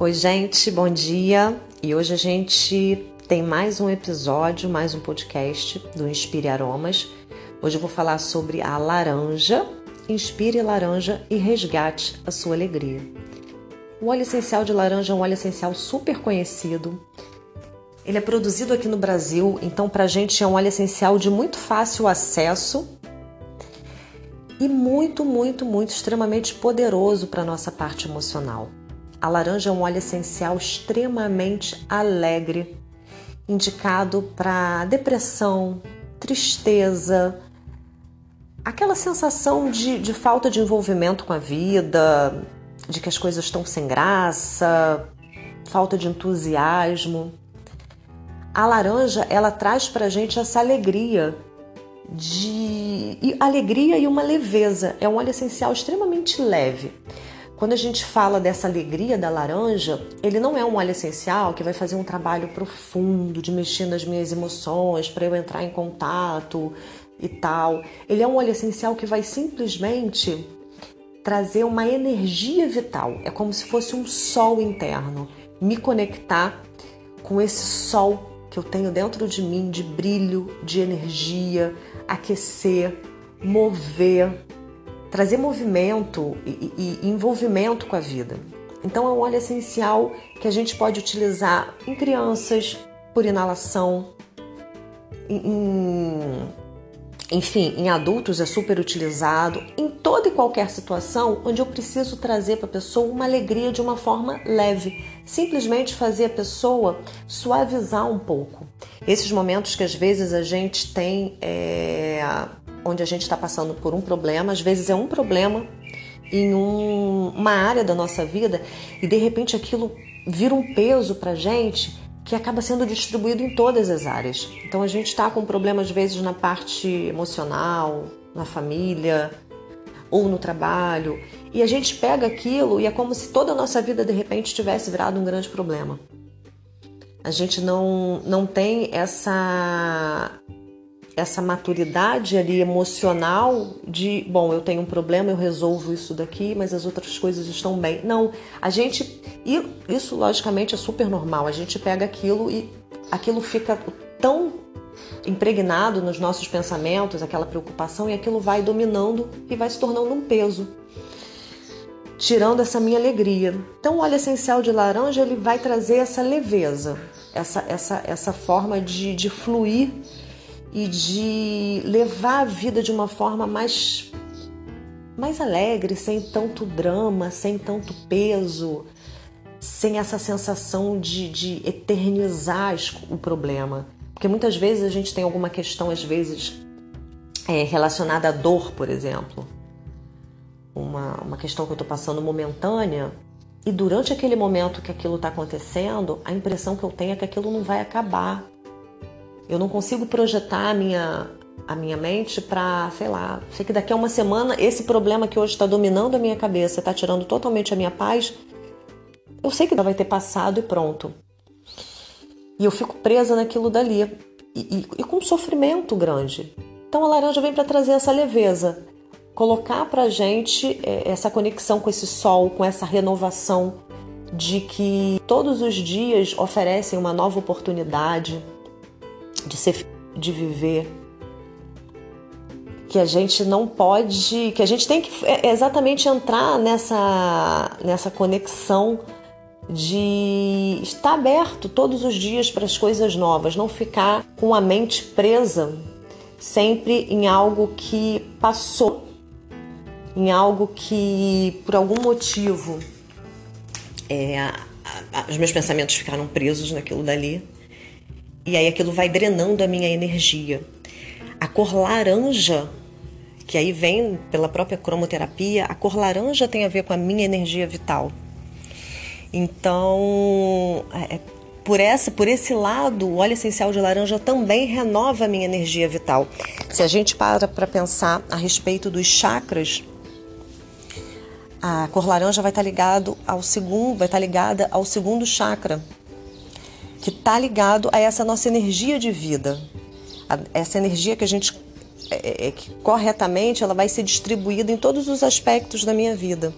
Oi, gente, bom dia. E hoje a gente tem mais um episódio, mais um podcast do Inspire Aromas. Hoje eu vou falar sobre a laranja. Inspire laranja e resgate a sua alegria. O óleo essencial de laranja é um óleo essencial super conhecido. Ele é produzido aqui no Brasil, então para a gente é um óleo essencial de muito fácil acesso e muito, muito, muito extremamente poderoso para nossa parte emocional. A laranja é um óleo essencial extremamente alegre, indicado para depressão, tristeza, aquela sensação de, de falta de envolvimento com a vida, de que as coisas estão sem graça, falta de entusiasmo. A laranja ela traz para gente essa alegria de e alegria e uma leveza. É um óleo essencial extremamente leve. Quando a gente fala dessa alegria da laranja, ele não é um óleo essencial que vai fazer um trabalho profundo de mexer nas minhas emoções para eu entrar em contato e tal. Ele é um óleo essencial que vai simplesmente trazer uma energia vital. É como se fosse um sol interno, me conectar com esse sol que eu tenho dentro de mim de brilho, de energia, aquecer, mover, trazer movimento e, e envolvimento com a vida. Então é um óleo essencial que a gente pode utilizar em crianças por inalação, em, enfim, em adultos é super utilizado, em toda e qualquer situação onde eu preciso trazer para a pessoa uma alegria de uma forma leve, simplesmente fazer a pessoa suavizar um pouco. Esses momentos que às vezes a gente tem, é, onde a gente está passando por um problema, às vezes é um problema em um, uma área da nossa vida e de repente aquilo vira um peso para gente que acaba sendo distribuído em todas as áreas. Então a gente está com problemas às vezes na parte emocional, na família ou no trabalho, e a gente pega aquilo e é como se toda a nossa vida de repente tivesse virado um grande problema. A gente não, não tem essa essa maturidade ali emocional de, bom, eu tenho um problema, eu resolvo isso daqui, mas as outras coisas estão bem. Não, a gente e isso logicamente é super normal. A gente pega aquilo e aquilo fica tão impregnado nos nossos pensamentos, aquela preocupação e aquilo vai dominando e vai se tornando um peso. Tirando essa minha alegria. Então, o óleo essencial de laranja ele vai trazer essa leveza, essa, essa, essa forma de, de fluir e de levar a vida de uma forma mais, mais alegre, sem tanto drama, sem tanto peso, sem essa sensação de, de eternizar o problema. Porque muitas vezes a gente tem alguma questão, às vezes, é, relacionada à dor, por exemplo. Uma, uma questão que eu estou passando momentânea, e durante aquele momento que aquilo está acontecendo, a impressão que eu tenho é que aquilo não vai acabar, eu não consigo projetar a minha, a minha mente para, sei lá, sei que daqui a uma semana esse problema que hoje está dominando a minha cabeça, está tirando totalmente a minha paz, eu sei que vai ter passado e pronto. E eu fico presa naquilo dali e, e, e com um sofrimento grande. Então a laranja vem para trazer essa leveza, colocar para gente é, essa conexão com esse sol, com essa renovação de que todos os dias oferecem uma nova oportunidade de ser, de viver, que a gente não pode, que a gente tem que é, exatamente entrar nessa nessa conexão de estar aberto todos os dias para as coisas novas, não ficar com a mente presa sempre em algo que passou, em algo que por algum motivo é, os meus pensamentos ficaram presos naquilo dali e aí aquilo vai drenando a minha energia. A cor laranja, que aí vem pela própria cromoterapia, a cor laranja tem a ver com a minha energia vital. Então, é, por essa, por esse lado, o óleo essencial de laranja também renova a minha energia vital. Se a gente para para pensar a respeito dos chakras, a cor laranja vai estar ligado ao segundo, vai estar ligada ao segundo chakra, que está ligado a essa nossa energia de vida, a, essa energia que a gente é, é, é, que corretamente ela vai ser distribuída em todos os aspectos da minha vida.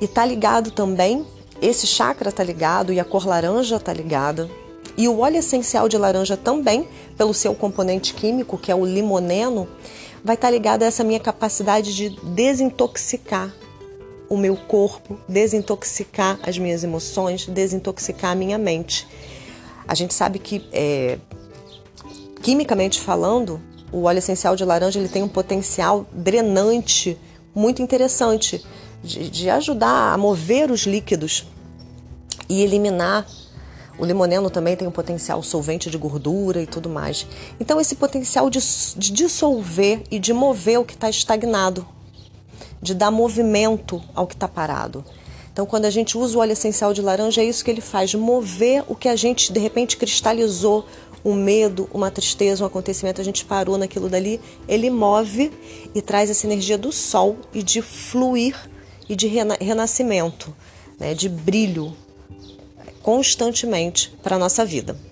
E está ligado também esse chakra está ligado e a cor laranja está ligada. E o óleo essencial de laranja também, pelo seu componente químico, que é o limoneno, vai estar tá ligado a essa minha capacidade de desintoxicar o meu corpo, desintoxicar as minhas emoções, desintoxicar a minha mente. A gente sabe que, é, quimicamente falando, o óleo essencial de laranja ele tem um potencial drenante muito interessante de, de ajudar a mover os líquidos e eliminar. O limoneno também tem um potencial solvente de gordura e tudo mais. Então, esse potencial de, de dissolver e de mover o que está estagnado, de dar movimento ao que está parado. Então, quando a gente usa o óleo essencial de laranja, é isso que ele faz: mover o que a gente de repente cristalizou, um medo, uma tristeza, um acontecimento, a gente parou naquilo dali. Ele move e traz essa energia do sol e de fluir e de renascimento, né, de brilho constantemente para a nossa vida.